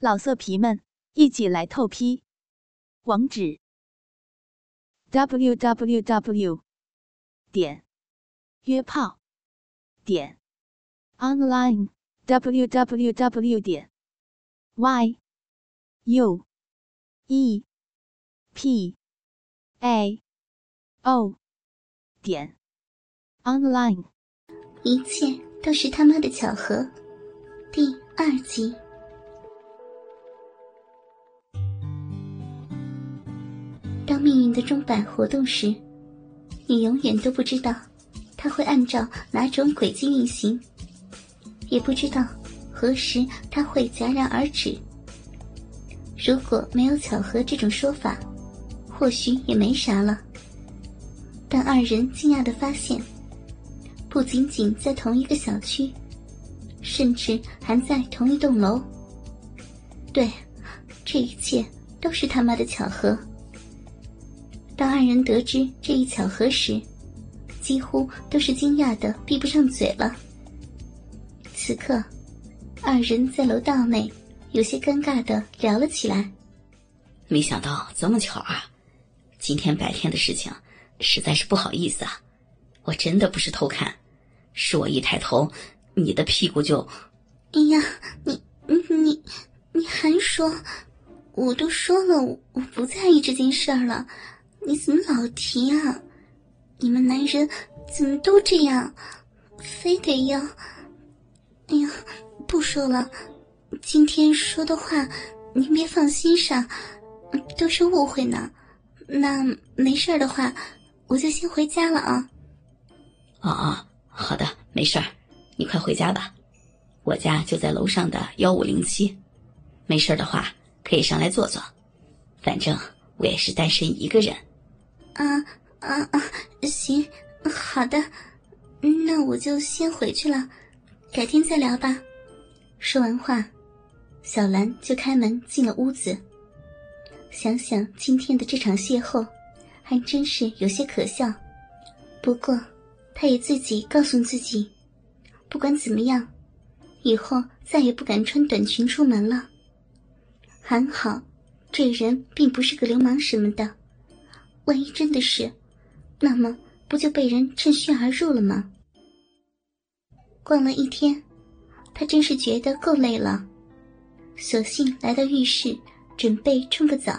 老色皮们，一起来透批！网址：w w w 点约炮点 online w w w 点 y u e p a o 点 online。一切都是他妈的巧合。第二集。的钟摆活动时，你永远都不知道它会按照哪种轨迹运行，也不知道何时它会戛然而止。如果没有巧合这种说法，或许也没啥了。但二人惊讶的发现，不仅仅在同一个小区，甚至还在同一栋楼。对，这一切都是他妈的巧合。当二人得知这一巧合时，几乎都是惊讶的闭不上嘴了。此刻，二人在楼道内有些尴尬的聊了起来。没想到这么巧啊！今天白天的事情，实在是不好意思啊！我真的不是偷看，是我一抬头，你的屁股就……哎呀，你你你你还说？我都说了，我不在意这件事儿了。你怎么老提啊？你们男人怎么都这样，非得要……哎呀，不说了，今天说的话您别放心上，都是误会呢。那没事的话，我就先回家了啊。啊啊，好的，没事，你快回家吧。我家就在楼上的幺五零七，没事的话可以上来坐坐。反正我也是单身一个人。啊啊啊！行，好的，那我就先回去了，改天再聊吧。说完话，小兰就开门进了屋子。想想今天的这场邂逅，还真是有些可笑。不过，她也自己告诉自己，不管怎么样，以后再也不敢穿短裙出门了。还好，这人并不是个流氓什么的。万一真的是，那么不就被人趁虚而入了吗？逛了一天，他真是觉得够累了，索性来到浴室，准备冲个澡。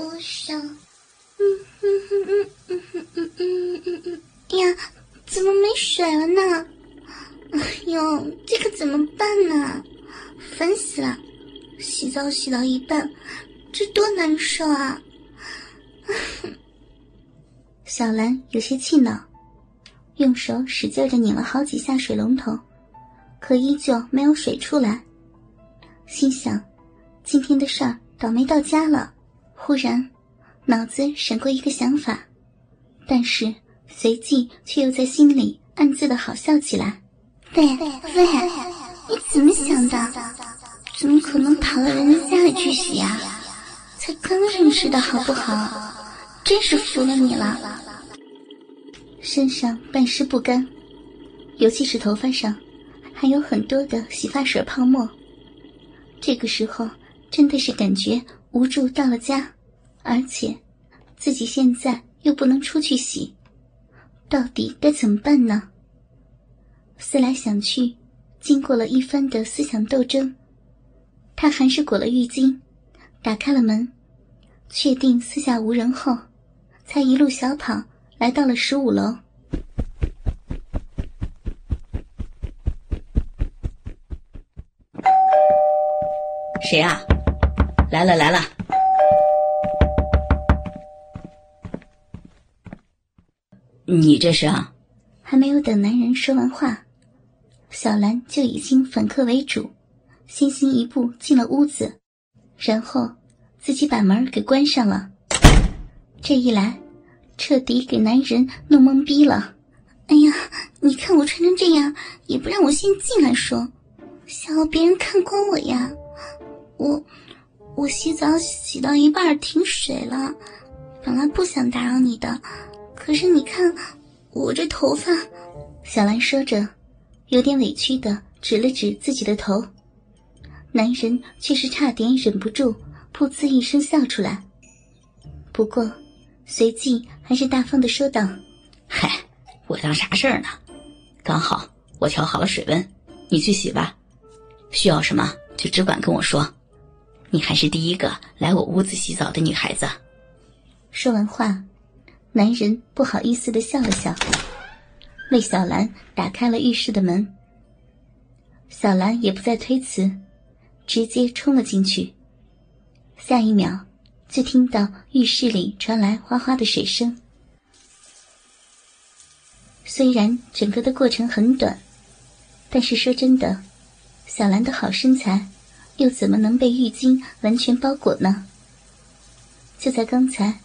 我想。嗯嗯嗯嗯嗯嗯嗯嗯嗯呀怎么没水了呢？哎呦这可怎么办呢？烦死了。洗澡洗到一半这多难受啊。小兰有些气恼用手使劲的拧了好几下水龙头可依旧没有水出来。心想今天的事儿倒霉到家了。忽然，脑子闪过一个想法，但是随即却又在心里暗自的好笑起来。喂喂，你怎么想的？怎么可能跑到人家家里去洗呀？才刚认识的好不好？真是服了你了。身上半湿不干，尤其是头发上，还有很多的洗发水泡沫。这个时候真的是感觉无助到了家，而且自己现在又不能出去洗，到底该怎么办呢？思来想去，经过了一番的思想斗争。他还是裹了浴巾，打开了门，确定四下无人后，才一路小跑来到了十五楼。谁啊？来了来了。你这是啊？还没有等男人说完话，小兰就已经反客为主，先行一步进了屋子，然后自己把门给关上了。这一来，彻底给男人弄懵逼了。哎呀，你看我穿成这样，也不让我先进来说，想要别人看光我呀？我我洗澡洗到一半停水了，本来不想打扰你的，可是你看我这头发。小兰说着，有点委屈的指了指自己的头，男人却是差点忍不住噗呲一声笑出来。不过，随即还是大方的说道：“嗨，我当啥事儿呢？刚好我调好了水温，你去洗吧。需要什么就只管跟我说。你还是第一个来我屋子洗澡的女孩子。”说完话，男人不好意思的笑了笑。为小兰打开了浴室的门，小兰也不再推辞，直接冲了进去。下一秒，就听到浴室里传来哗哗的水声。虽然整个的过程很短，但是说真的，小兰的好身材，又怎么能被浴巾完全包裹呢？就在刚才。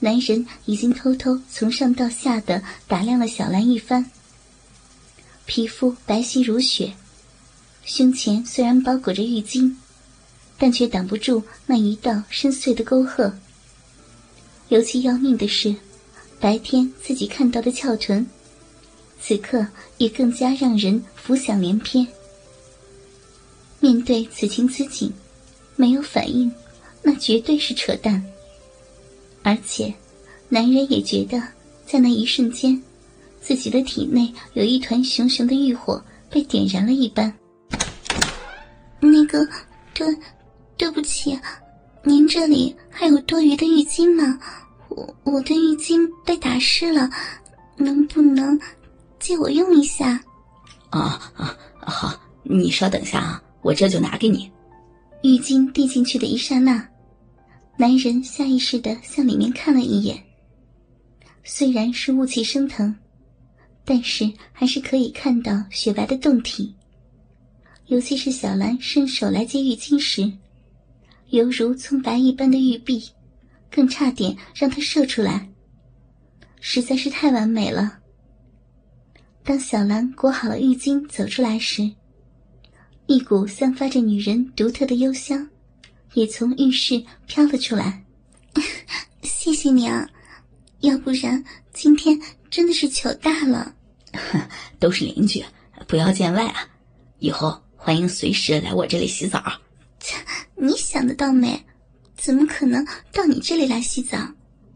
男人已经偷偷从上到下的打量了小兰一番，皮肤白皙如雪，胸前虽然包裹着浴巾，但却挡不住那一道深邃的沟壑。尤其要命的是，白天自己看到的翘臀，此刻也更加让人浮想联翩。面对此情此景，没有反应，那绝对是扯淡。而且，男人也觉得，在那一瞬间，自己的体内有一团熊熊的欲火被点燃了一般。那个，对，对不起，您这里还有多余的浴巾吗？我我的浴巾被打湿了，能不能借我用一下？啊啊，好，你稍等一下啊，我这就拿给你。浴巾递进去的一刹那。男人下意识的向里面看了一眼，虽然是雾气升腾，但是还是可以看到雪白的胴体。尤其是小兰伸手来接浴巾时，犹如葱白一般的玉臂，更差点让他射出来，实在是太完美了。当小兰裹好了浴巾走出来时，一股散发着女人独特的幽香。也从浴室飘了出来，谢谢你啊，要不然今天真的是糗大了。都是邻居，不要见外啊！以后欢迎随时来我这里洗澡。切，你想得到美？怎么可能到你这里来洗澡？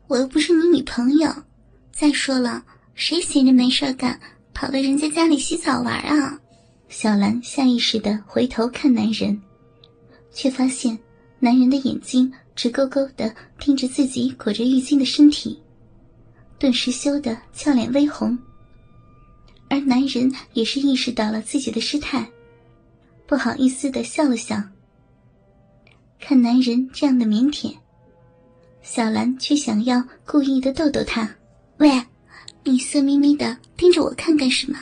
我又不是你女朋友。再说了，谁闲着没事干跑到人家家里洗澡玩啊？小兰下意识的回头看男人，却发现。男人的眼睛直勾勾的盯着自己裹着浴巾的身体，顿时羞得俏脸微红。而男人也是意识到了自己的失态，不好意思的笑了笑。看男人这样的腼腆，小兰却想要故意的逗逗他：“喂，你色眯眯的盯着我看干什么？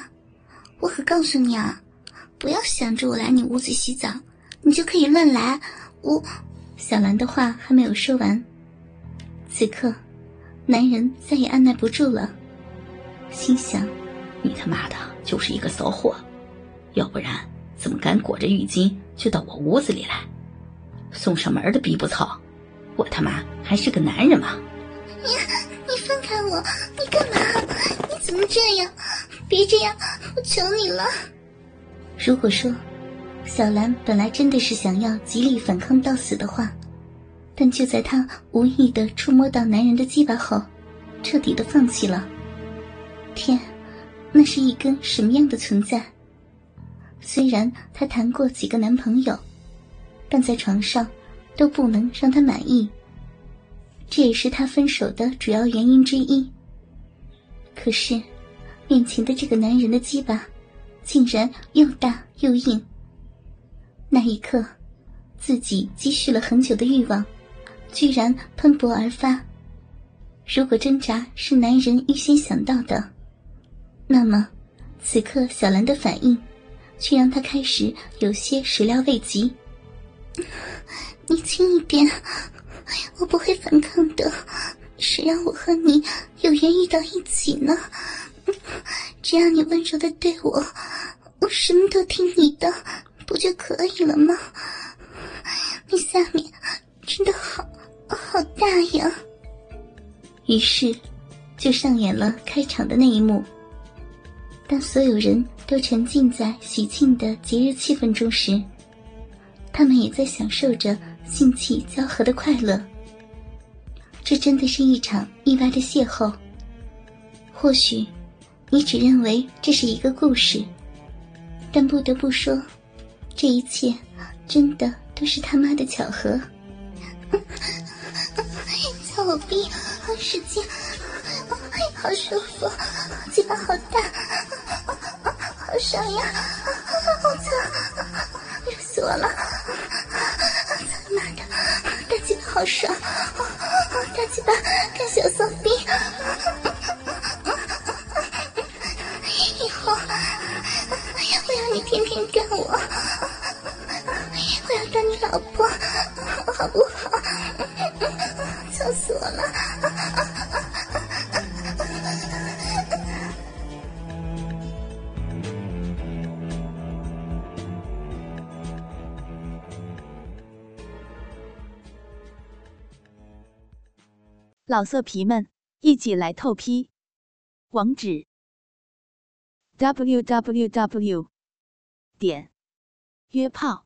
我可告诉你啊，不要想着我来你屋子洗澡，你就可以乱来。我。”小兰的话还没有说完，此刻，男人再也按耐不住了，心想：“你他妈的就是一个骚货，要不然怎么敢裹着浴巾就到我屋子里来？送上门的逼不操，我他妈还是个男人吗？”你你放开我！你干嘛？你怎么这样？别这样！我求你了！如果说……小兰本来真的是想要极力反抗到死的话，但就在她无意的触摸到男人的鸡巴后，彻底的放弃了。天，那是一根什么样的存在？虽然她谈过几个男朋友，但在床上都不能让她满意，这也是她分手的主要原因之一。可是，面前的这个男人的鸡巴，竟然又大又硬。那一刻，自己积蓄了很久的欲望，居然喷薄而发。如果挣扎是男人预先想到的，那么此刻小兰的反应，却让他开始有些始料未及。你轻一点，我不会反抗的。谁让我和你有缘遇到一起呢？只要你温柔的对我，我什么都听你的，不就可以了吗？你下面真的好好大呀！于是，就上演了开场的那一幕。当所有人都沉浸在喜庆的节日气氛中时，他们也在享受着性气交合的快乐。这真的是一场意外的邂逅。或许，你只认为这是一个故事，但不得不说，这一切真的都是他妈的巧合。叫我逼，好使劲，好舒服，嘴巴好大，好爽呀，好操，热死我了！操你妈的，大鸡巴好爽，大鸡巴看小骚逼，你老婆，好不好？操死我了！老色皮们，一起来透批！网址：w w w 点约炮